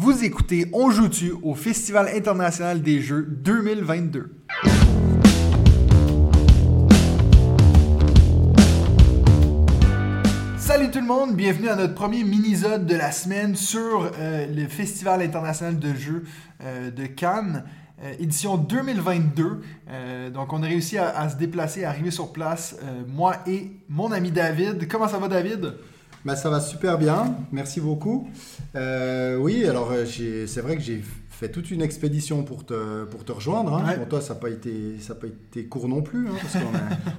Vous écoutez On joue-tu au Festival international des jeux 2022. Salut tout le monde, bienvenue à notre premier mini-zode de la semaine sur euh, le Festival international de jeux euh, de Cannes. Euh, édition 2022. Euh, donc, on a réussi à, se déplacer, à arriver sur place, moi et mon ami David. Comment ça va, David? Bah, ça va super bien, merci beaucoup. Euh, oui, alors euh, c'est vrai que j'ai fait toute une expédition pour te, pour te rejoindre. hein. Ouais. Pour toi, ça n'a pas, été- ça a pas été court non plus, hein, parce qu'on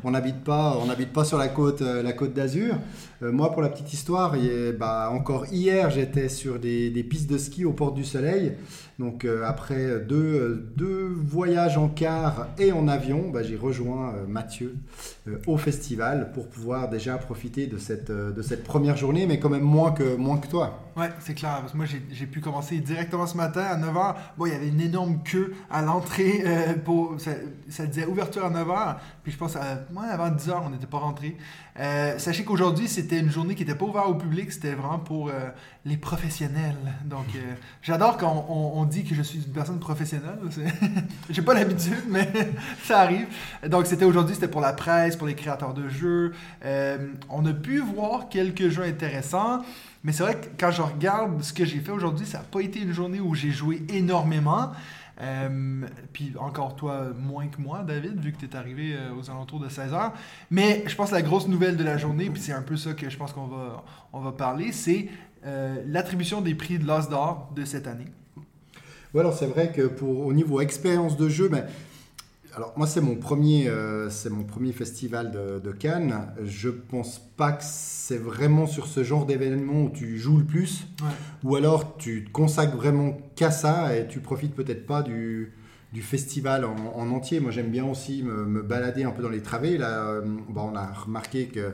on n'habite pas, on pas sur la côte, euh, la côte d'Azur. Euh, moi, pour la petite histoire, bah, encore hier, j'étais sur des, pistes de ski aux Portes du Soleil. Donc euh, après deux, deux voyages en car et en avion, bah, j'ai rejoint euh, Mathieu au festival pour pouvoir déjà profiter de cette, de cette première journée, mais quand même moins que, moins que toi. Ouais, c'est clair. Parce que moi, j'ai- pu commencer directement ce matin à 9h. Bon, il y avait une énorme queue à l'entrée. ça, ça disait ouverture à 9h. Puis je pense, à, avant 10h, on n'était pas rentré. Sachez qu'aujourd'hui, c'était une journée qui n'était pas ouverte au public. C'était vraiment pour euh, les professionnels. Donc, euh, j'adore quand on, dit que je suis une personne professionnelle. J'ai pas l'habitude, mais ça arrive. Donc, c'était aujourd'hui, c'était pour la presse, pour les créateurs de jeux. Euh, on a pu voir quelques jeux intéressants. Mais c'est vrai que quand je regarde ce que j'ai fait aujourd'hui, ça n'a pas été une journée où j'ai joué énormément. Euh, puis encore toi, moins que moi, David, vu que tu es arrivé euh, aux alentours de 16h. Mais je pense que la grosse nouvelle de la journée, puis c'est un peu ça que je pense qu'on va, on va parler, c'est euh, l'attribution des prix de l'As d'or de cette année. Ouais, alors c'est vrai que pour, au niveau expérience de jeu, ben, alors moi c'est mon premier, euh, c'est mon premier festival de, de Cannes. Je pense pas que c'est vraiment sur ce genre d'événement où tu joues le plus, Ouais. ou alors tu te consacres vraiment qu'à ça et tu profites peut-être pas du, du festival en, en entier. Moi j'aime bien aussi me, me balader un peu dans les travées. Là, euh, bon, on a remarqué que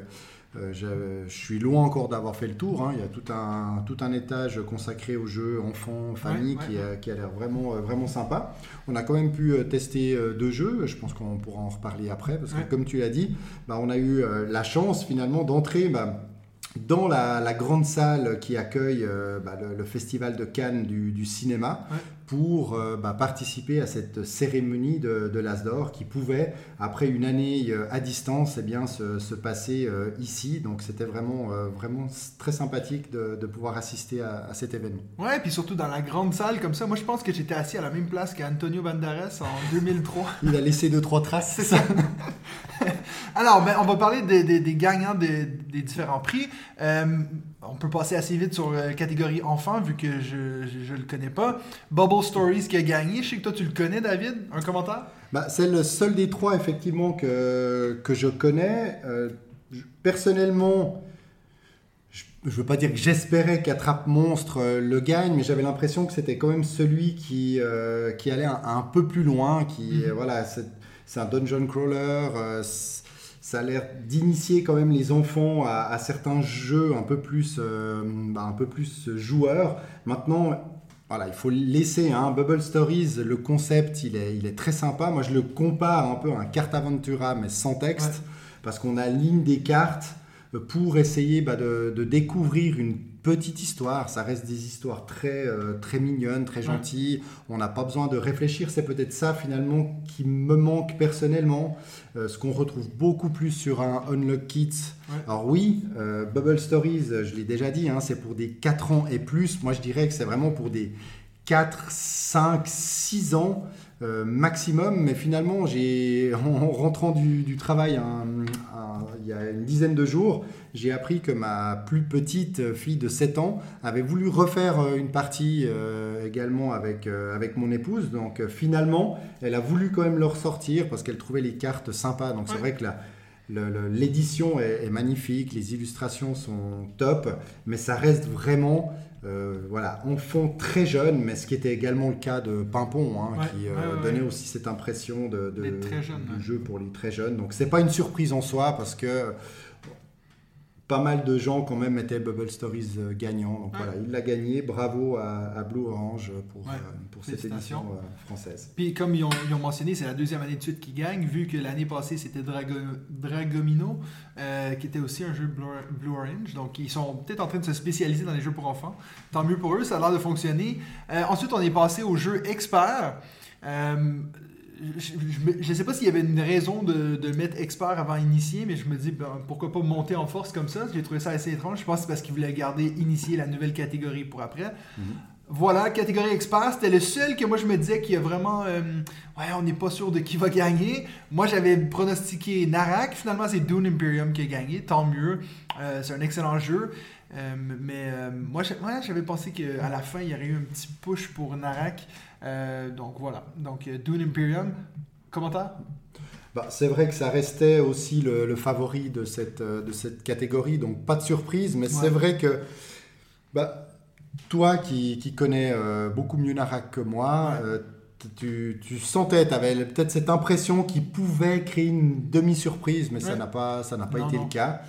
je, je suis loin encore d'avoir fait le tour. hein. Il y a tout un, tout un étage consacré aux jeux enfants, famille, Ouais, ouais, qui, a- qui a l'air vraiment, euh, vraiment sympa. On a quand même pu euh, tester euh, deux jeux. Je pense qu'on pourra en reparler après, parce que comme tu l'as dit, bah, on a eu euh, la chance finalement d'entrer bah, dans la, la grande salle qui accueille euh, bah, le, le festival de Cannes du, du cinéma Ouais. pour euh, bah, participer à cette cérémonie de, de l'As d'Or qui pouvait, après une année euh, à distance, eh bien, se, se passer ici. Donc c'était vraiment, vraiment très sympathique de, de pouvoir assister à, à cet événement. Ouais, puis surtout dans la grande salle comme ça. Moi, je pense que j'étais assis à la même place qu'Antonio Banderas en 2003. Il a laissé deux, trois traces. C'est ça. Alors, ben, on va parler des, des- des gagnants des, des différents prix. Euh, on peut passer assez vite sur la catégorie enfant, vu que je ne le connais pas. Bubble Stories qui a gagné. Je sais que toi, tu le connais, David. Un commentaire? Bah, c'est le seul des trois, effectivement, que, que je connais. Euh, personnellement, je ne veux pas dire que j'espérais qu'Attrape Monstre euh, le gagne, mais j'avais l'impression que c'était quand même celui qui, euh, qui allait un, un peu plus loin. Qui, Mhm. euh, voilà, c'est un dungeon crawler. Ça a l'air d'initier quand même les enfants à, à certains jeux un peu plus, euh, bah, un peu plus joueurs. Maintenant, voilà, il faut laisser. Hein. Bubble Stories, le concept, il est, il est très sympa. Moi, je le compare un peu à un carte Aventura, mais sans texte, Ouais. parce qu'on aligne des cartes euh, pour essayer bah, de, de découvrir une petite histoire. Ça reste des histoires très, euh, très mignonnes, très Ouais. gentilles. On n'a pas besoin de réfléchir. C'est peut-être ça, finalement, qui me manque personnellement. Euh, ce qu'on retrouve beaucoup plus sur un Unlock. Ouais. Alors oui, euh, Bubble Stories, je l'ai déjà dit, hein, c'est pour des 4 ans et plus. Moi, je dirais que c'est vraiment pour des 4, 5, 6 ans euh, maximum. Mais finalement, j'ai, en rentrant du, du travail un- un- il y a une dizaine de jours, j'ai appris que ma plus petite fille de 7 ans avait voulu refaire euh, une partie euh, également avec, euh, avec mon épouse. Donc euh, finalement, elle a voulu quand même le ressortir parce qu'elle trouvait les cartes sympas. Donc c'est vrai que la, l'édition est, est magnifique, les illustrations sont top, mais ça reste vraiment euh, voilà, enfant très jeune, mais ce qui était également le cas de Pimpon, hein, Ouais, qui euh, ouais, ouais, donnait aussi cette impression de, de- D'être très jeune, du ouais. jeu pour les très jeunes. Donc c'est pas une surprise en soi parce que pas mal de gens quand même étaient Bubble Stories euh, gagnants. Donc voilà, il l'a gagné. Bravo à, Blue Orange pour, Ouais. euh, pour cette édition euh, française. Puis comme ils ont, ils ont mentionné, c'est la deuxième année de suite qu'ils gagnent, vu que l'année passée c'était Drago- Dragomino, euh, qui était aussi un jeu Blue, Blue Orange. Donc ils sont peut-être en train de se spécialiser dans les jeux pour enfants. Tant mieux pour eux, ça a l'air de fonctionner. Ensuite, on est passé au jeu expert. Euh, je ne sais pas s'il y avait une raison de, de mettre expert avant initié, mais je me dis ben, pourquoi pas monter en force comme ça? J'ai trouvé ça assez étrange. Je pense que c'est parce qu'ils voulaient garder initié la nouvelle catégorie pour après. Voilà, catégorie expert, c'était le seul que moi je me disais qu'il y a vraiment. euh, ouais, on n'est pas sûr de qui va gagner. Moi j'avais pronostiqué Narak, finalement c'est Dune Imperium qui a gagné, tant mieux. Euh, c'est un excellent jeu. Euh, mais euh, moi j'avais pensé qu'à la fin il y aurait eu un petit push pour Narak. Euh, donc voilà, donc euh, Dune Imperium. Commentaire? Bah, c'est vrai que ça restait aussi le, le favori de cette, de cette catégorie, donc pas de surprise, mais Ouais. c'est vrai que bah, toi qui, qui connais beaucoup mieux Narak que moi, Ouais. tu, tu sentais, tu avais peut-être cette impression qu'il pouvait créer une demi-surprise, mais ça n'a pas, ça n'a pas Non, été non. le cas.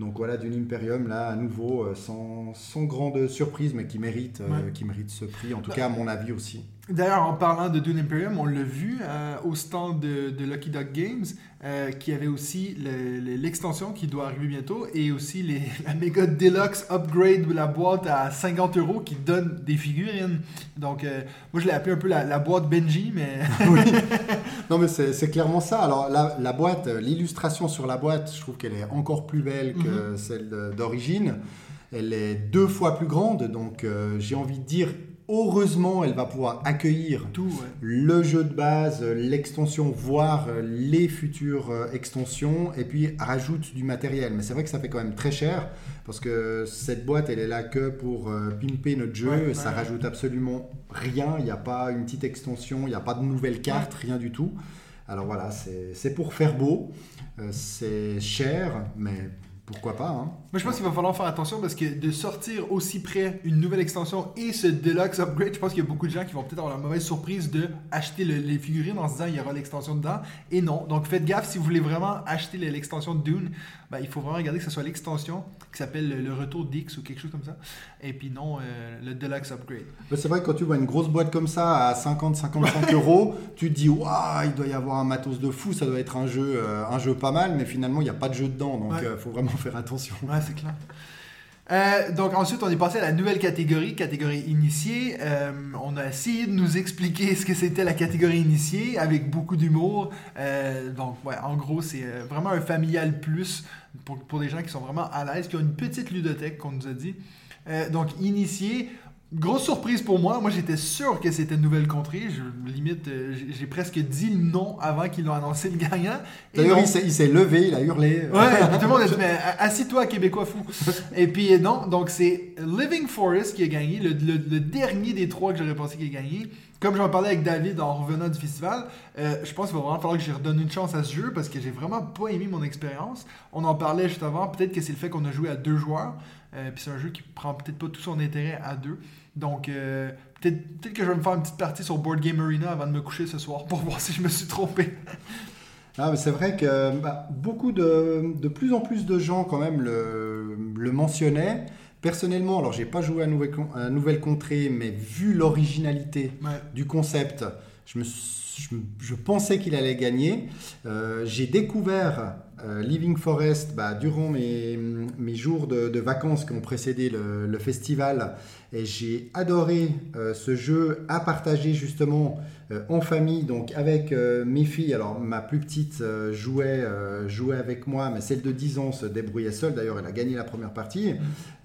Donc voilà, d'une Imperium, là, à nouveau, euh, sans, sans grande surprise, mais qui mérite, euh, Ouais. qui mérite ce prix, en tout Bah, cas à mon avis aussi. D'ailleurs, en parlant de Dune Imperium, on l'a vu euh, au stand de, de Lucky Dog Games, euh, qui avait aussi le- le- l'extension qui doit arriver bientôt et aussi les, la méga deluxe upgrade de la boîte à 50 euros qui donne des figurines. Donc, euh, moi, je l'ai appelé un peu la, la boîte Benji, mais Oui. Non, mais c'est clairement ça. Alors, la, la boîte, l'illustration sur la boîte, je trouve qu'elle est encore plus belle que celle de- d'origine. Elle est deux fois plus grande, donc j'ai envie de dire, heureusement, elle va pouvoir accueillir tout. ouais. le jeu de base, euh, l'extension, voire euh, les futures euh, extensions, et puis rajoute du matériel. Mais c'est vrai que ça fait quand même très cher, parce que cette boîte, elle est là que pour pimper notre jeu, Ouais, ça rajoute absolument rien, il n'y a pas une petite extension, il n'y a pas de nouvelles cartes, rien du tout. Alors voilà, c'est pour faire beau, c'est cher, mais pourquoi pas hein? Moi, je pense qu'il va falloir faire attention parce que de sortir aussi près une nouvelle extension et ce deluxe upgrade, je pense qu'il y a beaucoup de gens qui vont peut-être avoir la mauvaise surprise de acheter le- les figurines en se disant il y aura l'extension dedans. Et non. Donc faites gaffe si vous voulez vraiment acheter le- l'extension de Dune, ben, il faut vraiment regarder que ce soit l'extension qui s'appelle le, retour d'X ou quelque chose comme ça. Et puis non, euh, le deluxe upgrade. Mais C'est vrai que quand tu vois une grosse boîte comme ça à 50-55 euros, tu te dis waouh, il doit y avoir un matos de fou, ça doit être un jeu, euh, un jeu pas mal, mais finalement il n'y a pas de jeu dedans, donc il Ouais. faut vraiment faire attention. Ouais, c'est clair. Euh, donc ensuite, on est passé à la nouvelle catégorie, catégorie initiée. Euh, on a essayé de nous expliquer ce que c'était la catégorie initiée avec beaucoup d'humour. Euh, donc ouais, en gros, c'est vraiment un familial plus pour, pour des gens qui sont vraiment à l'aise, qui ont une petite ludothèque qu'on nous a dit. Donc initié. Grosse surprise pour moi. Moi, j'étais sûr que c'était une nouvelle contrée. Je, limite, euh, j'ai- presque dit le nom avant qu'ils l'ont annoncé le gagnant. Et D'ailleurs, non. il s'est- levé, il a hurlé. Ouais, tout le monde a dit, mais assis-toi, Québécois fou. Et puis, euh, non, donc c'est Living Forest qui a gagné, le, le- le dernier des trois que j'aurais pensé qu'il a gagné. Comme j'en parlais avec David en revenant du festival, euh, je pense qu'il va vraiment falloir que je redonne une chance à ce jeu parce que j'ai vraiment pas aimé mon expérience. On en parlait juste avant, peut-être que c'est le fait qu'on a joué à deux joueurs. euh, puis c'est un jeu qui prend peut-être pas tout son intérêt à deux. Donc, euh, peut-être peut que je vais me faire une petite partie sur Board Game Arena avant de me coucher ce soir pour voir si je me suis trompé. Ah, mais c'est vrai que bah, beaucoup de, de plus en plus de gens quand même le, le mentionnaient. Personnellement, alors j'ai pas joué à Nouvelle, à Nouvelle Contrée, mais vu l'originalité Ouais. du concept, je, me, suis- je, me- je pensais qu'il allait gagner. Euh, j'ai découvert euh, Living Forest bah, durant mes, mes jours de, de vacances qui ont précédé le, le festival et j'ai adoré euh, ce jeu à partager justement euh, en famille, donc avec mes filles. Alors ma plus petite jouait, jouait avec moi, mais celle de 10 ans se débrouillait seule. D'ailleurs, elle a gagné la première partie.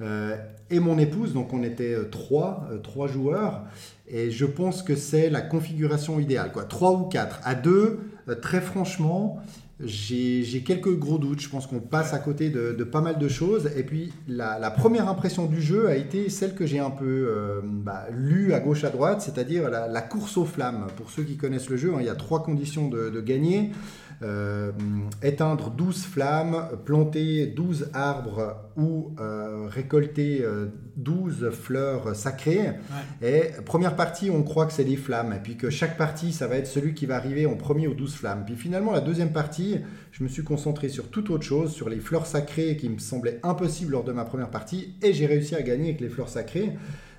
Euh, et mon épouse, donc on était trois, trois joueurs. Et je pense que c'est la configuration idéale. Quoi. Trois ou quatre. À deux, très franchement, j'ai quelques gros doutes. Je pense qu'on passe à côté de, pas mal de choses. Et puis, la, première impression du jeu a été celle que j'ai un peu euh, bah, lue à gauche à droite, c'est-à-dire la, course aux flammes. Pour ceux qui connaissent le jeu, hein, il y a trois conditions de gagner. Euh, éteindre 12 flammes, planter 12 arbres ou euh, récolter euh, 12 fleurs sacrées. Et première partie, on croit que c'est des flammes, et puis que chaque partie, ça va être celui qui va arriver en premier aux 12 flammes. Puis finalement, la deuxième partie, je me suis concentré sur toute autre chose, sur les fleurs sacrées qui me semblaient impossibles lors de ma première partie, et j'ai réussi à gagner avec les fleurs sacrées.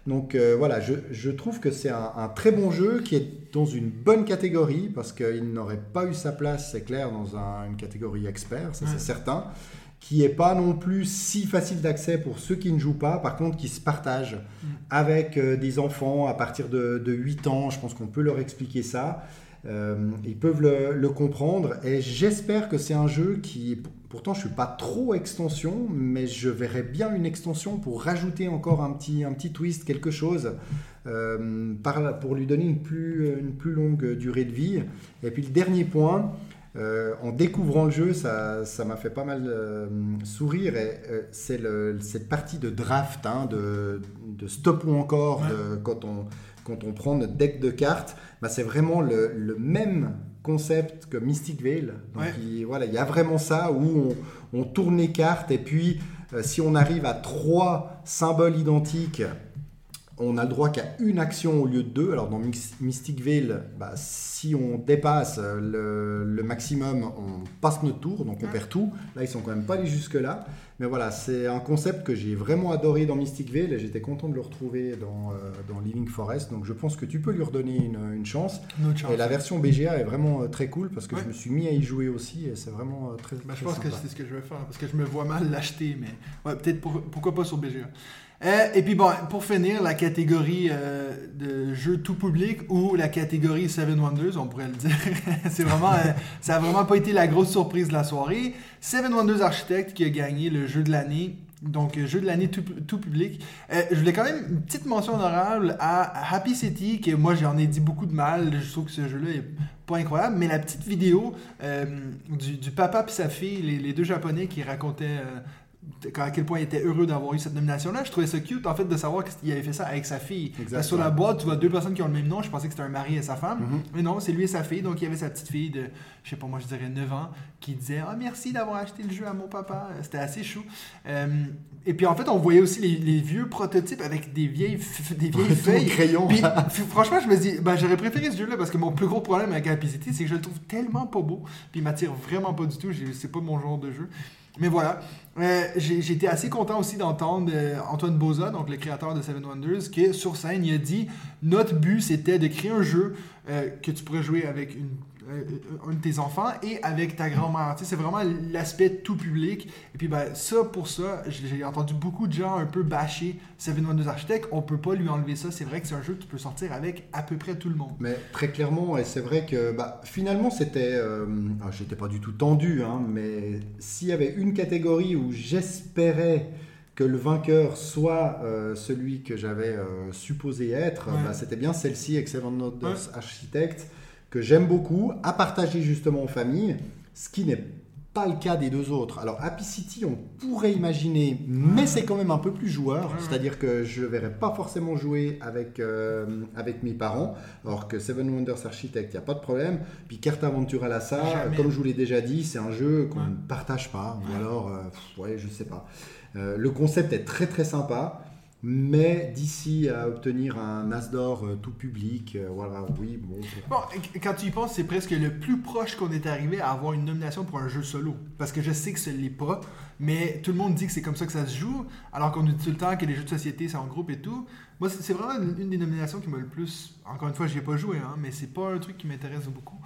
Donc euh, voilà, je, je trouve que c'est un, un très bon jeu qui est dans une bonne catégorie parce qu'il n'aurait pas eu sa place, c'est clair, dans un- une catégorie expert, ça Ouais. c'est certain, qui est pas non plus si facile d'accès pour ceux qui ne jouent pas, par contre qui se partagent avec euh, des enfants à partir de, de 8 ans, je pense qu'on peut leur expliquer ça. Euh, ils peuvent le, le comprendre et j'espère que c'est un jeu qui, pourtant je suis pas trop extension, mais je verrais bien une extension pour rajouter encore un petit, un petit twist, quelque chose, euh, par- pour lui donner une plus, une plus longue durée de vie. Et puis le dernier point, euh, en découvrant le jeu, ça ça m'a fait pas mal euh, sourire. Et euh, c'est cette partie de draft, hein, de, de stop ou encore, Ouais. de- quand, on, quand on prend notre deck de cartes, bah, c'est vraiment le, le même concept que Mystic Veil. Donc Ouais. il, voilà, il y a vraiment ça où on, on tourne les cartes et puis euh, si on arrive à trois symboles identiques, on a le droit qu'à une action au lieu de deux. Alors dans Mystic Veil, bah, si on dépasse euh, le, le maximum, on passe notre tour, donc on perd tout. Là, ils sont quand même pas allés jusque-là. Mais voilà, c'est un concept que j'ai vraiment adoré dans Mystic Veil et j'étais content de le retrouver dans, euh, dans Living Forest. Donc je pense que tu peux lui redonner une, une chance. Chance. Et la version BGA est vraiment euh, très cool parce que Ouais. je me suis mis à y jouer aussi et c'est vraiment euh, très, Ben, je pense que c'est ce que je vais faire parce que je me vois mal l'acheter, mais ouais, peut-être pour- pourquoi pas sur BGA. Euh, et puis bon, pour finir, la catégorie euh, de jeux tout public ou la catégorie Seven Wonders, on pourrait le dire. c'est vraiment, euh, ça a vraiment pas été la grosse surprise de la soirée. Seven Wonders Architect qui a gagné le jeu de l'année. Donc, jeu de l'année tout, public. Je voulais quand même une petite mention honorable à Happy City, que moi j'en ai dit beaucoup de mal. Je trouve que ce jeu-là est pas incroyable, mais la petite vidéo du, papa et sa fille, les, deux japonais qui racontaient à quel point ils étaient heureux d'avoir eu cette nomination-là, je trouvais ça cute en fait de savoir qu'il avait fait ça avec sa fille. Sur la boîte, tu vois deux personnes qui ont le même nom, je pensais que c'était un mari et sa femme, Mhm. mais non, c'est lui et sa fille, donc il y avait sa petite fille de, je sais pas moi, je dirais 9 ans, qui disait Ah merci d'avoir acheté le jeu à mon papa, c'était assez chou. Euh, et puis en fait, on voyait aussi les, les vieux prototypes avec des vieilles, des vieilles feuilles. crayon. Puis, franchement, je me dis, ben, j'aurais préféré ce jeu-là parce que mon plus gros problème avec Happy City, c'est que je le trouve tellement pas beau. Puis il m'attire vraiment pas du tout. C'est pas mon genre de jeu. Mais voilà. Euh, été assez content aussi d'entendre euh, Antoine Boza, donc le créateur de Seven Wonders, qui sur scène, il a dit Notre but, c'était de créer un jeu euh, que tu pourrais jouer avec une, un de tes enfants et avec ta grand-mère. Tu sais, c'est vraiment l'aspect tout public. Et puis, ben, ça, pour ça, j'ai entendu beaucoup de gens un peu bâcher Seven Wonders Architect. On peut pas lui enlever ça. C'est vrai que c'est un jeu que tu peux sortir avec à peu près tout le monde. Mais très clairement, et c'est vrai que bah, finalement c'était. Euh, alors, J'étais pas du tout tendu, hein, mais s'il y avait une catégorie où j'espérais que le vainqueur soit euh, celui que j'avais euh, supposé être, Ouais. bah, c'était bien celle-ci, Seven Wonders Ouais. Architect, que j'aime beaucoup, à partager justement en famille, ce qui n'est pas le cas des deux autres. Alors Happy City, on pourrait imaginer, mais c'est quand même un peu plus joueur, c'est-à-dire que je ne verrais pas forcément jouer avec, euh, avec mes parents, alors que Seven Wonders Architect, il n'y a pas de problème. Puis Carte Aventure à la Jamais. comme je vous l'ai déjà dit, c'est un jeu qu'on Ouais. ne partage pas, ou alors, euh, pff, ouais, je sais pas. Euh, le concept est très très sympa, mais d'ici à obtenir un As d'or euh, tout public, euh, voilà, oui, bon. Bon, quand tu y penses, c'est presque le plus proche qu'on est arrivé à avoir une nomination pour un jeu solo. Parce que je sais que ce l'est pas, mais tout le monde dit que c'est comme ça que ça se joue, alors qu'on dit tout le temps que les jeux de société, c'est en groupe et tout. Moi, c'est c'est vraiment une, une des nominations qui m'a le plus... Encore une fois, j'y ai pas joué, hein, mais c'est pas un truc qui m'intéresse beaucoup.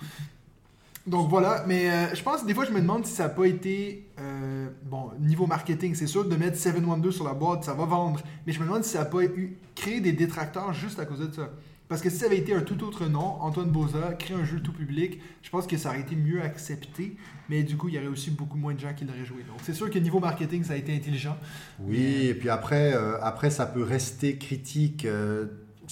Donc voilà, mais euh, je pense des fois je me demande si ça n'a pas été euh, bon niveau marketing, c'est sûr de mettre Seven Wonders sur la boîte, ça va vendre, mais je me demande si ça n'a pas eu créé des détracteurs juste à cause de ça. Parce que si ça avait été un tout autre nom, Antoine Boza crée un jeu tout public, je pense que ça aurait été mieux accepté, mais du coup il y aurait aussi beaucoup moins de gens qui l'auraient joué. Donc c'est sûr que niveau marketing ça a été intelligent. Oui, et puis après, euh, après ça peut rester critique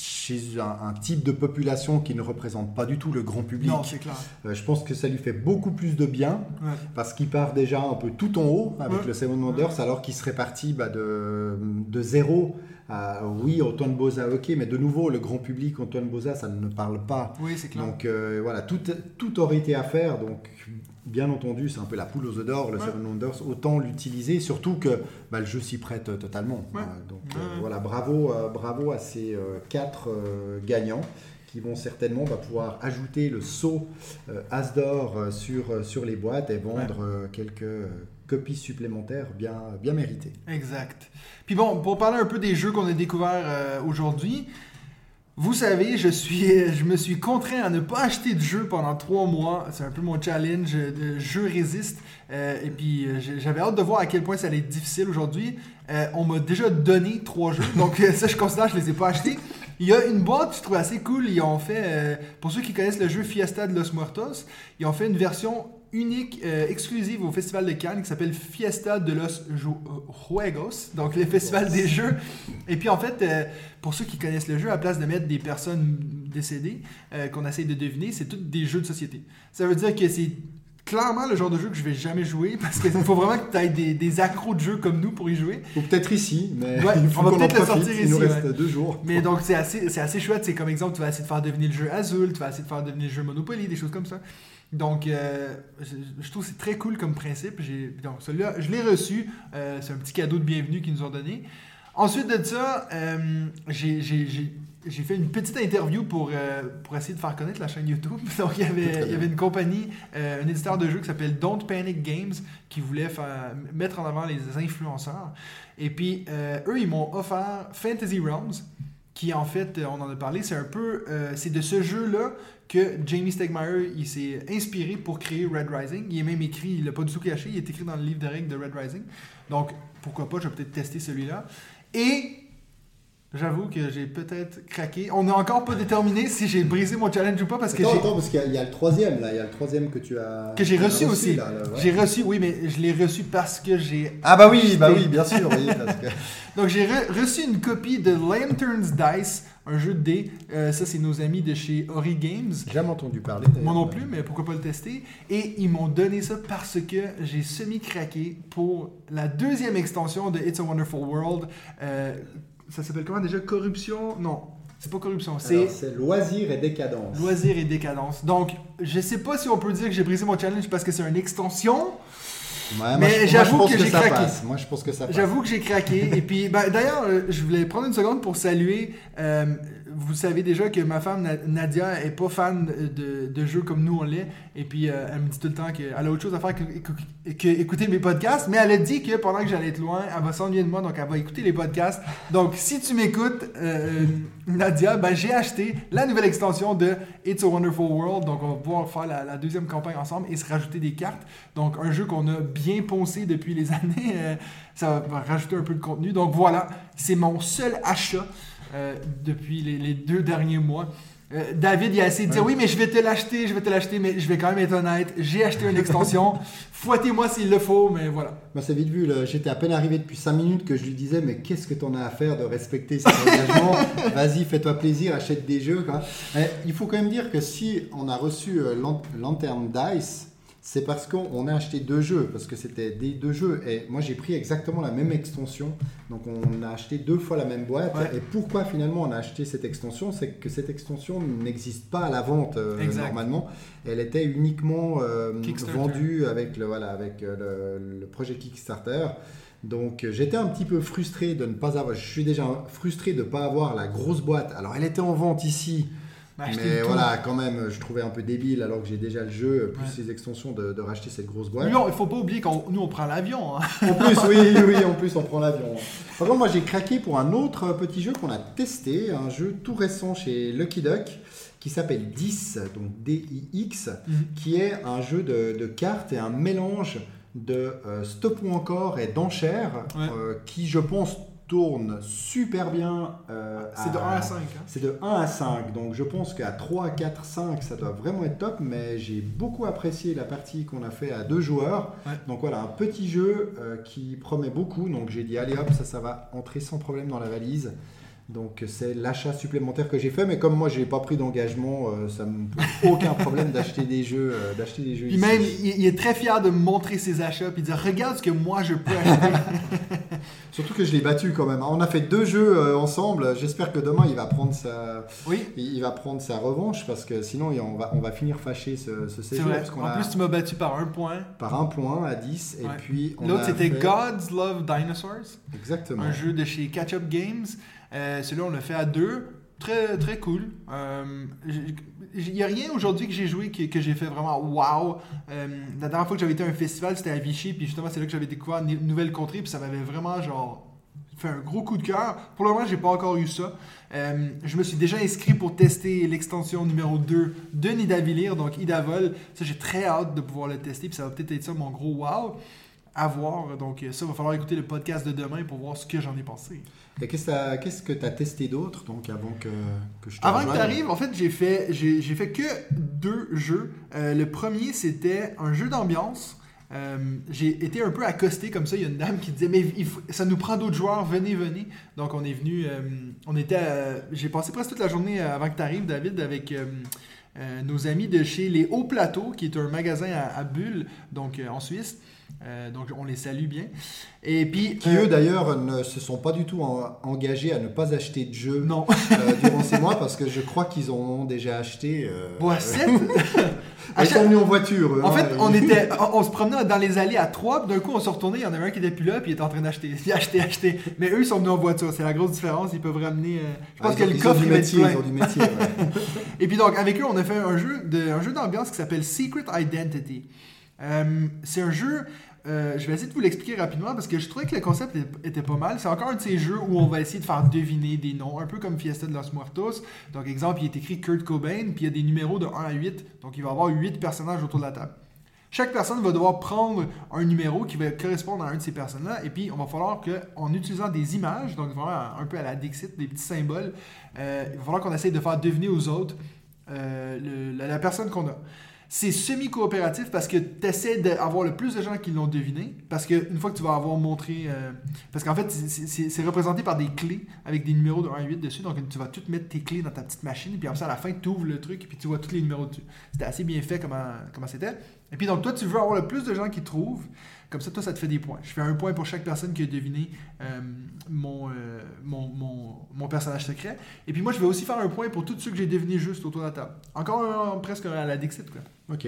chez un, un type de population qui ne représente pas du tout le grand public. Non, c'est clair. Euh, je pense que ça lui fait beaucoup plus de bien Ouais. parce qu'il part déjà un peu tout en haut avec Ouais. le Seven Wonders alors qu'il serait parti bah, de, de zéro à- oui, Antoine Boza, ok, mais de nouveau, le grand public, Antoine Boza, ça ne parle pas. Oui, c'est clair. Donc euh, voilà, tout, tout aurait été à faire. Donc bien entendu, c'est un peu la poule aux œufs d'or, le Ouais. Seven Wonders. Autant l'utiliser, surtout que bah, le jeu s'y prête euh, totalement. Ouais. Euh, donc Ouais, euh, voilà, bravo, euh, bravo à ces euh, quatre euh, gagnants qui vont certainement bah, pouvoir ajouter le saut euh, As d'or euh, sur, euh, sur les boîtes et vendre euh, quelques copies supplémentaires bien, bien méritées. Exact. Puis bon, pour parler un peu des jeux qu'on a découverts euh, aujourd'hui, vous savez, je, suis, je me suis contraint à ne pas acheter de jeu pendant trois mois. C'est un peu mon challenge de jeu résiste. Euh, et puis euh, j'avais hâte de voir à quel point ça allait être difficile aujourd'hui. On m'a déjà donné trois jeux, donc ça je considère que je les ai pas achetés. Il y a une boîte que je trouve assez cool. Ils ont fait, pour ceux qui connaissent le jeu Fiesta de los Muertos, ils ont fait une version unique, euh, exclusive au Festival de Cannes qui s'appelle Fiesta de los euh, Juegos, donc le Festival des Jeux. Et puis en fait, euh, pour ceux qui connaissent le jeu, à place de mettre des personnes décédées euh, qu'on essaye de deviner, c'est tous des jeux de société. Ça veut dire que c'est clairement le genre de jeu que je vais jamais jouer parce qu'il faut vraiment que tu aies des, des accros de jeux comme nous pour y jouer. Ou peut-être ici, mais Ouais, il faut on va peut-être le sortir Il nous ici, reste ouais. deux jours. Mais donc, c'est assez, assez chouette. C'est comme exemple, tu vas essayer de faire deviner le jeu Azul, tu vas essayer de faire deviner le jeu Monopoly, des choses comme ça. Donc, euh, je, trouve que c'est très cool comme principe. Donc, celui-là, je l'ai reçu. Euh, c'est un petit cadeau de bienvenue qu'ils nous ont donné. Ensuite de ça, euh, j'ai, fait une petite interview pour, pour essayer de faire connaître la chaîne YouTube. Donc, il y avait, il y avait une compagnie, un éditeur de jeux qui s'appelle Don't Panic Games, qui voulait faire, mettre en avant les influenceurs. Et puis, eux, ils m'ont offert Fantasy Realms, qui en fait, euh, on en a parlé, c'est un peu, euh, c'est de ce jeu-là que Jamie Stegmaier, il s'est inspiré pour créer Red Rising. Il est même écrit, il l'a pas du tout caché, il est écrit dans le livre de règles de Red Rising. Donc, pourquoi pas, je vais peut-être tester celui-là. Et j'avoue que j'ai peut-être craqué. On n'a encore pas déterminé si j'ai brisé mon challenge ou pas parce que attends, parce qu'il y, a- il y a le troisième, là. Il y a le troisième que tu as... Que j'ai reçu aussi. ouais. J'ai reçu, oui, mais je l'ai reçu parce que j'ai Ah bah oui, bah oui, bien sûr, oui, parce que... Donc j'ai re- reçu une copie de Lanterns Dice, un jeu de dés. Euh, ça, c'est nos amis de chez Ori Games. J'ai jamais entendu parler. Moi non plus, mais pourquoi pas le tester. Et ils m'ont donné ça parce que j'ai semi-craqué pour la deuxième extension de It's a Wonderful World. Euh, ça s'appelle comment déjà? Corruption? Non, c'est pas corruption, c'est loisir et décadence. loisir et décadence. Donc, je sais pas si on peut dire que j'ai brisé mon challenge parce que c'est une extension. Ouais, Mais j'avoue que j'ai craqué. passe. Moi, je pense que ça passe. J'avoue que j'ai craqué. Et puis, ben, d'ailleurs, euh, je voulais prendre une seconde pour saluer. euh, vous savez déjà que ma femme Na- Nadia est pas fan de, jeux comme nous on l'est. Et puis, euh, elle me dit tout le temps qu'elle a autre chose à faire que, que- que mes podcasts. Mais elle a dit que pendant que j'allais être loin, elle va s'ennuyer de moi, donc elle va écouter les podcasts. Donc, si tu m'écoutes, euh, Nadia, ben, j'ai acheté la nouvelle extension de It's a Wonderful World. Donc, on va pouvoir faire la, deuxième campagne ensemble et se rajouter des cartes. Donc, un jeu qu'on a bien poncé depuis les années. euh, ça va rajouter un peu de contenu. Donc, voilà, c'est mon seul achat euh, depuis les, les deux derniers mois. Euh, David, il a essayé de dire oui, mais je vais te l'acheter, je vais te l'acheter, mais je vais quand même être honnête. J'ai acheté une extension. Fouettez-moi s'il le faut, mais voilà. Moi, c'est vite vu. là. J'étais à peine arrivé depuis 5 minutes que je lui disais Mais qu'est-ce que t'en as à faire de respecter cet engagement? Vas-y, fais-toi plaisir, achète des jeux. quoi. Il faut quand même dire que si on a reçu euh, Lan- Lantern Dice, c'est parce qu'on a acheté deux jeux, parce que c'était des deux jeux. Et moi, j'ai pris exactement la même extension. Donc, on a acheté deux fois la même boîte. Ouais. Et pourquoi finalement on a acheté cette extension? C'est que cette extension n'existe pas à la vente euh, normalement. Elle était uniquement euh, vendue avec le, voilà, avec euh, le, le projet Kickstarter. Donc j'étais un petit peu frustré de ne pas avoir. Je suis déjà frustré de ne pas avoir la grosse boîte. Alors elle était en vente ici, mais le tout. voilà, quand même, je trouvais un peu débile alors que j'ai déjà le jeu, plus Ouais. les extensions, de, de racheter cette grosse boîte. Il faut pas oublier qu'on nous, on prend l'avion. hein. En plus, oui, oui, en plus on prend l'avion. Par contre, moi j'ai craqué pour un autre petit jeu qu'on a testé, un jeu tout récent chez Lucky Duck qui s'appelle 10, donc D-I-X, Mhm. qui est un jeu de, de cartes et un mélange de euh, stop ou encore et d'enchères Ouais. euh, qui, je pense, tourne super bien. euh, C'est de 1 à 5. hein. c'est de 1 à 5, donc je pense qu'à 3, 4, 5, ça doit vraiment être top, mais j'ai beaucoup apprécié la partie qu'on a fait à deux joueurs. Ouais. Donc voilà, un petit jeu euh, qui promet beaucoup, donc j'ai dit allez hop, ça, ça va entrer sans problème dans la valise. Donc c'est l'achat supplémentaire que j'ai fait, mais comme moi j'ai pas pris d'engagement, euh, ça me pose aucun problème d'acheter des jeux, euh, d'acheter des jeux. Puis ici. même, il, il est très fier de me montrer ses achats, puis de dire regarde ce que moi je peux acheter. Surtout que je l'ai battu quand même. On a fait deux jeux euh, ensemble. J'espère que demain il va prendre sa, oui, il il va prendre sa revanche parce que sinon il- on va, on va finir fâché ce, ce c'est séjour vrai. parce En a plus, tu m'as battu par un point. par un point à 10 et puis L'autre, c'était fait- Gods Love Dinosaurs, Exactement. un jeu de chez Catch Up Games. Euh, Celui-là, on l'a fait à deux. Très, très cool. Euh, Il n'y a rien aujourd'hui que j'ai joué que, que j'ai fait vraiment wow. Euh, la dernière fois que j'avais été à un festival, c'était à Vichy, puis justement, c'est là que j'avais découvert une nouvelle contrée, puis ça m'avait vraiment genre fait un gros coup de cœur. Pour le moment, j'ai pas encore eu ça. Je me suis déjà inscrit pour tester l'extension numéro 2 de Nidavellir, donc Idavol. Ça, j'ai très hâte de pouvoir le tester, puis ça va peut-être être ça mon gros wow à voir. Donc, ça, va falloir écouter le podcast de demain pour voir ce que j'en ai pensé. Qu'est-ce que tu as testé d'autre donc avant que, que je te Avant que tu arrives, en fait, j'ai fait, j'ai, j'ai fait que deux jeux. Euh, le premier, c'était un jeu d'ambiance. Euh, j'ai été un peu accosté comme ça. Il y a une dame qui disait Mais il faut- ça nous prend d'autres joueurs, venez, venez. Donc, on est venu. euh, on était. j'ai passé presque toute la journée avant que tu arrives, David, avec. euh, nos amis de chez Les Hauts Plateaux, qui est un magasin à, à Bulle, donc en Suisse. Euh, donc on les salue bien. Et puis. Qui euh, eux d'ailleurs ne se sont pas du tout en- engagés à ne pas acheter de jeux Non. euh, durant ces mois parce que je crois qu'ils en ont déjà acheté. euh, Bon, sept. Ils sont venus en voiture. En hein, fait, et- on était, on, on se promenait dans les allées à trois, d'un coup on se retournait, il y en avait un qui était plus là, puis il était en train d'acheter, acheter, acheter. Mais eux ils sont venus en voiture, c'est la grosse différence, ils peuvent ramener. euh, je pense Ah, que le coffre du métier, ils ont du métier. ouais. Et puis donc avec eux on a fait un jeu de, un jeu d'ambiance qui s'appelle Secret Identity. Euh, c'est un jeu. euh, je vais essayer de vous l'expliquer rapidement parce que je trouvais que le concept était- pas mal. C'est encore un de ces jeux où on va essayer de faire deviner des noms, un peu comme Fiesta de los Muertos. Donc, exemple, il est écrit Kurt Cobain, puis il y a des numéros de 1 à 8. Donc, il va y avoir 8 personnages autour de la table. Chaque personne va devoir prendre un numéro qui va correspondre à un de ces personnes-là, et puis on va falloir qu'en utilisant des images, donc vraiment un peu à la Dixit, des petits symboles, euh, il va falloir qu'on essaye de faire deviner aux autres la personne qu'on a. C'est semi-coopératif parce que tu essaies d'avoir le plus de gens qui l'ont deviné. Parce qu'une fois que tu vas avoir montré. euh, parce qu'en fait, c'est- représenté par des clés avec des numéros de 1 à 8 dessus. Donc tu vas tout mettre tes clés dans ta petite machine. Puis après ça, à la fin, tu ouvres le truc et puis tu vois tous les numéros dessus. C'était assez bien fait comment c'était. et puis donc, toi, tu veux avoir le plus de gens qui trouvent. Comme ça, toi, ça te fait des points. Je fais un point pour chaque personne qui a deviné euh, mon, euh, mon, mon, mon personnage secret. Et puis moi, je vais aussi faire un point pour tous ceux que j'ai devinés juste autour de la table. Encore un- presque à la Dixit, quoi. Ok.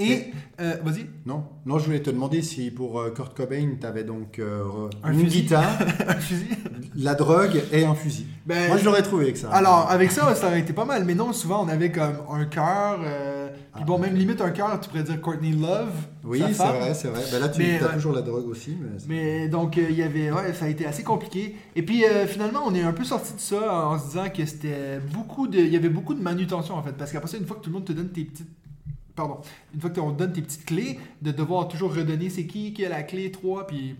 Et, euh, vas-y. Non, non, je voulais te demander si pour euh, Kurt Cobain, tu avais donc euh, Un une fusil. guitare, un fusil. la drogue et un fusil. Ben, Moi, je l'aurais trouvé avec ça. Alors, avec ça, ça aurait été pas mal. Mais non, souvent, on avait comme un cœur. puis Ah. bon, même limite un cœur, tu pourrais dire Courtney Love. oui, c'est vrai, c'est vrai. Ben là, tu Mais, as toujours la drogue aussi. Mais, donc, il y avait. Ouais, ça a été assez compliqué. Et puis, finalement, on est un peu sorti de ça en se disant que c'était beaucoup de. Il y avait beaucoup de manutention, en fait. Parce qu'après ça, une fois que tout le monde te donne tes petites. Pardon. Une fois que on te donne tes petites clés, de devoir toujours redonner c'est qui qui a la clé 3. Puis.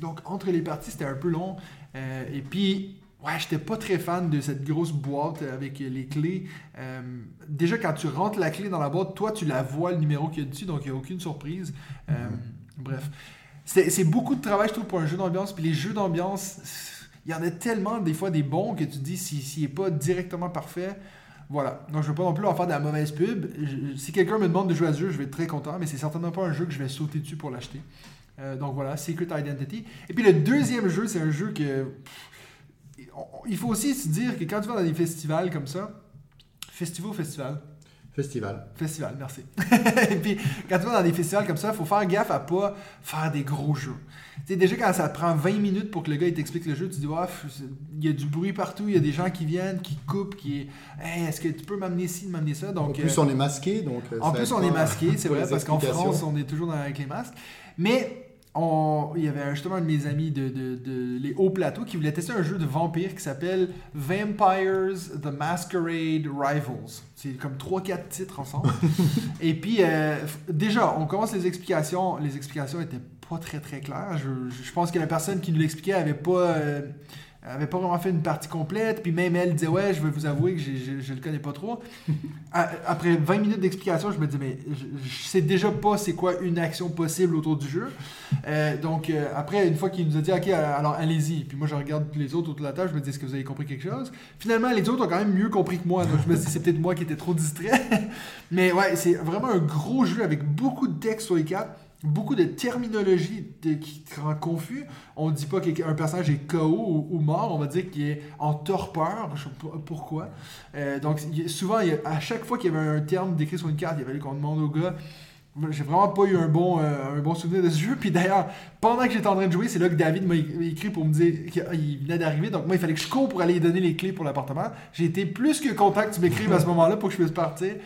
Donc, entre les parties, c'était un peu long. Euh, et puis. Ouais, j'étais pas très fan de cette grosse boîte avec les clés. Euh, déjà, quand tu rentres la clé dans la boîte, toi, tu la vois le numéro qu'il y a dessus, donc il n'y a aucune surprise. Euh, Bref. C'est c'est beaucoup de travail, je trouve, pour un jeu d'ambiance. Puis les jeux d'ambiance, il y en a tellement, des fois, des bons que tu te dis, s'il si, n'est pas directement parfait, voilà. Donc, je ne veux pas non plus en faire de la mauvaise pub. Si quelqu'un me demande de jouer à ce jeu, je vais être très content, mais c'est certainement pas un jeu que je vais sauter dessus pour l'acheter. Euh, donc voilà, Secret Identity. Et puis le deuxième jeu, c'est un jeu que. il faut aussi se dire que quand tu vas dans des festivals comme ça, festival festival Festival. Festival, merci. Et puis, quand tu vas dans des festivals comme ça, il faut faire gaffe à pas faire des gros jeux. Tu sais, déjà, quand ça te prend 20 minutes pour que le gars il t'explique le jeu, tu dis, ouais, f- il y a du bruit partout, il y a des gens qui viennent, qui coupent, qui. Hey, est-ce que tu peux m'amener ci, m'amener ça? Donc, en plus, euh, on est masqué, donc. euh, en plus, on est masqué, c'est vrai, parce qu'en. France, on est toujours dans- avec les masques. Mais on, il y avait justement un de mes amis de, de- de- les hauts plateaux qui voulait tester un jeu de vampire qui s'appelle Vampires The Masquerade Rivals. C'est comme 3-4 titres ensemble. Et puis, euh, déjà, on commence les explications. Les explications étaient pas très très claires. Je, je pense que la personne qui nous l'expliquait avait pas. euh, avait pas vraiment fait une partie complète. Puis même elle disait Ouais, je veux vous avouer que je, je, le connais pas trop. Après 20 minutes d'explication, je me dis Mais je, sais déjà pas c'est quoi une action possible autour du jeu. Euh, donc euh, après, une fois qu'il nous a dit Ok, alors allez-y. Puis moi, je regarde les autres autour de la table, je me dis Est-ce que vous avez compris quelque chose? Finalement, les autres ont quand même mieux compris que moi. Donc je me dis C'est peut-être moi qui étais trop distrait. Mais ouais, c'est vraiment un gros jeu avec beaucoup de texte sur les cartes beaucoup de terminologie qui te rend confus. On ne dit pas qu'un personnage est KO ou, mort, on va dire qu'il est en torpeur. Je sais pas pourquoi. Euh, donc, souvent, à chaque fois qu'il y avait un terme décrit sur une carte, il fallait qu'on demande au gars. J'ai vraiment pas eu un bon, euh, un bon souvenir de ce jeu. Puis d'ailleurs, pendant que j'étais en train de jouer, c'est là que David m'a écrit pour me dire qu'il venait d'arriver. Donc moi, il fallait que je cours pour aller donner les clés pour l'appartement. J'ai été plus que content que tu m'écrives à ce moment-là pour que je puisse partir.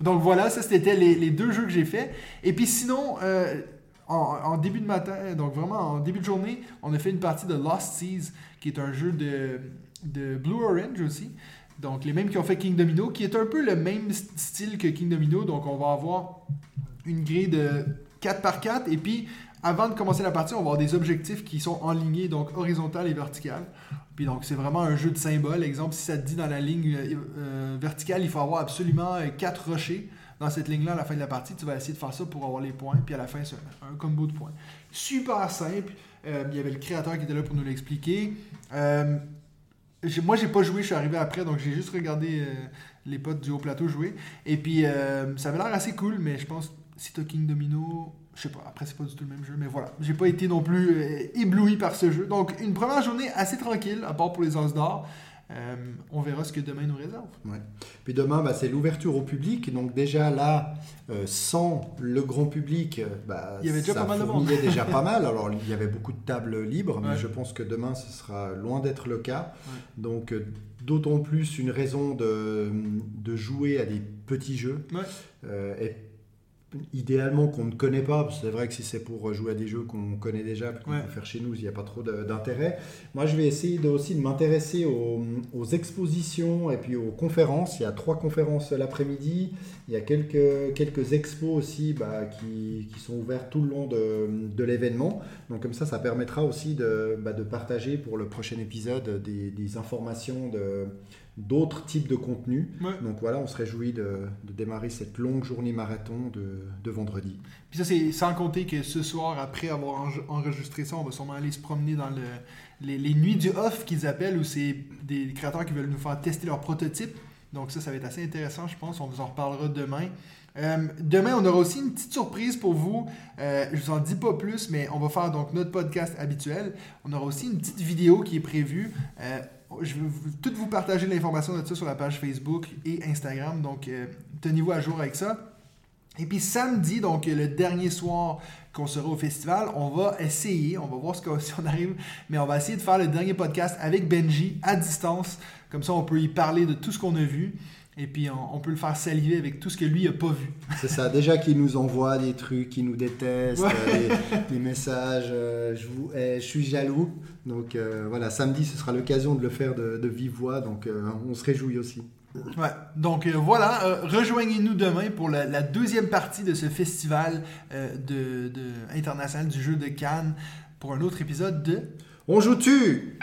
Donc voilà, ça c'était les, deux jeux que j'ai fait. Et puis sinon, euh, en, début de matin, donc vraiment en début de journée, on a fait une partie de Lost Seas, qui est un jeu de, Blue Orange aussi. Donc les mêmes qui ont fait King Domino, qui est un peu le même style que King Domino. Donc on va avoir une grille de 4 par 4 et puis avant de commencer la partie, on va avoir des objectifs qui sont en ligne, donc horizontale et verticale. Puis donc, c'est vraiment un jeu de symboles. Exemple, si ça te dit dans la ligne euh, euh, verticale, il faut avoir absolument euh, quatre rochers dans cette ligne-là à la fin de la partie. Tu vas essayer de faire ça pour avoir les points. Puis à la fin, c'est un, combo de points. Super simple. il y avait le créateur qui était là pour nous l'expliquer. moi, j'ai pas joué, je suis arrivé après, donc j'ai juste regardé les potes du haut plateau jouer. Et puis, ça avait l'air assez cool, mais je pense, si tu King Domino, je sais pas, après c'est pas du tout le même jeu, mais voilà. J'ai pas été non plus euh, ébloui par ce jeu. Donc une première journée assez tranquille, à part pour les Os d'or. Euh, on verra ce que demain nous réserve. Ouais. Puis demain, bah, c'est l'ouverture au public. Donc déjà là, euh, sans le grand public, bah, il y avait déjà pas mal de monde. déjà pas mal. Alors il y avait beaucoup de tables libres, mais je pense que demain, ce sera loin d'être le cas. Donc d'autant plus une raison de, de, jouer à des petits jeux. et idéalement qu'on ne connaît pas, c'est vrai que si c'est pour jouer à des jeux qu'on connaît déjà, qu'on peut faire chez nous, il n'y a pas trop d'intérêt. Moi, je vais essayer de, aussi de m'intéresser aux, expositions et puis aux conférences. Il y a trois conférences l'après-midi, il y a quelques, quelques expos aussi bah, qui, qui, sont ouvertes tout le long de, de l'événement. Donc comme ça, ça permettra aussi de, bah, de partager pour le prochain épisode des, des informations de d'autres types de contenus. Donc voilà, on se réjouit de, démarrer cette longue journée marathon de, vendredi. Puis ça, c'est sans compter que ce soir, après avoir enregistré ça, on va sûrement aller se promener dans le, les, nuits du off qu'ils appellent, où c'est des créateurs qui veulent nous faire tester leurs prototypes. Donc ça, ça va être assez intéressant, je pense. On vous en reparlera demain. Euh, demain, on aura aussi une petite surprise pour vous. Euh, je vous en dis pas plus, mais on va faire donc notre podcast habituel. On aura aussi une petite vidéo qui est prévue. Euh, je vais tout vous partager l'information de ça sur la page Facebook et Instagram. Donc, euh, tenez-vous à jour avec ça. Et puis samedi, donc le dernier soir qu'on sera au festival, on va essayer, on va voir ce si on arrive, mais on va essayer de faire le dernier podcast avec Benji à distance. Comme ça, on peut y parler de tout ce qu'on a vu. Et puis, on, peut le faire saliver avec tout ce que lui n'a pas vu. C'est ça. Déjà qu'il nous envoie des trucs, qu'il nous déteste, euh, des, messages, euh, je, vous, je suis jaloux. Donc euh, voilà, samedi, ce sera l'occasion de le faire de, vive voix. Donc on se réjouit aussi. Ouais. Donc voilà, rejoignez-nous demain pour la, deuxième partie de ce festival de, international du jeu de Cannes pour un autre épisode de On joue-tu?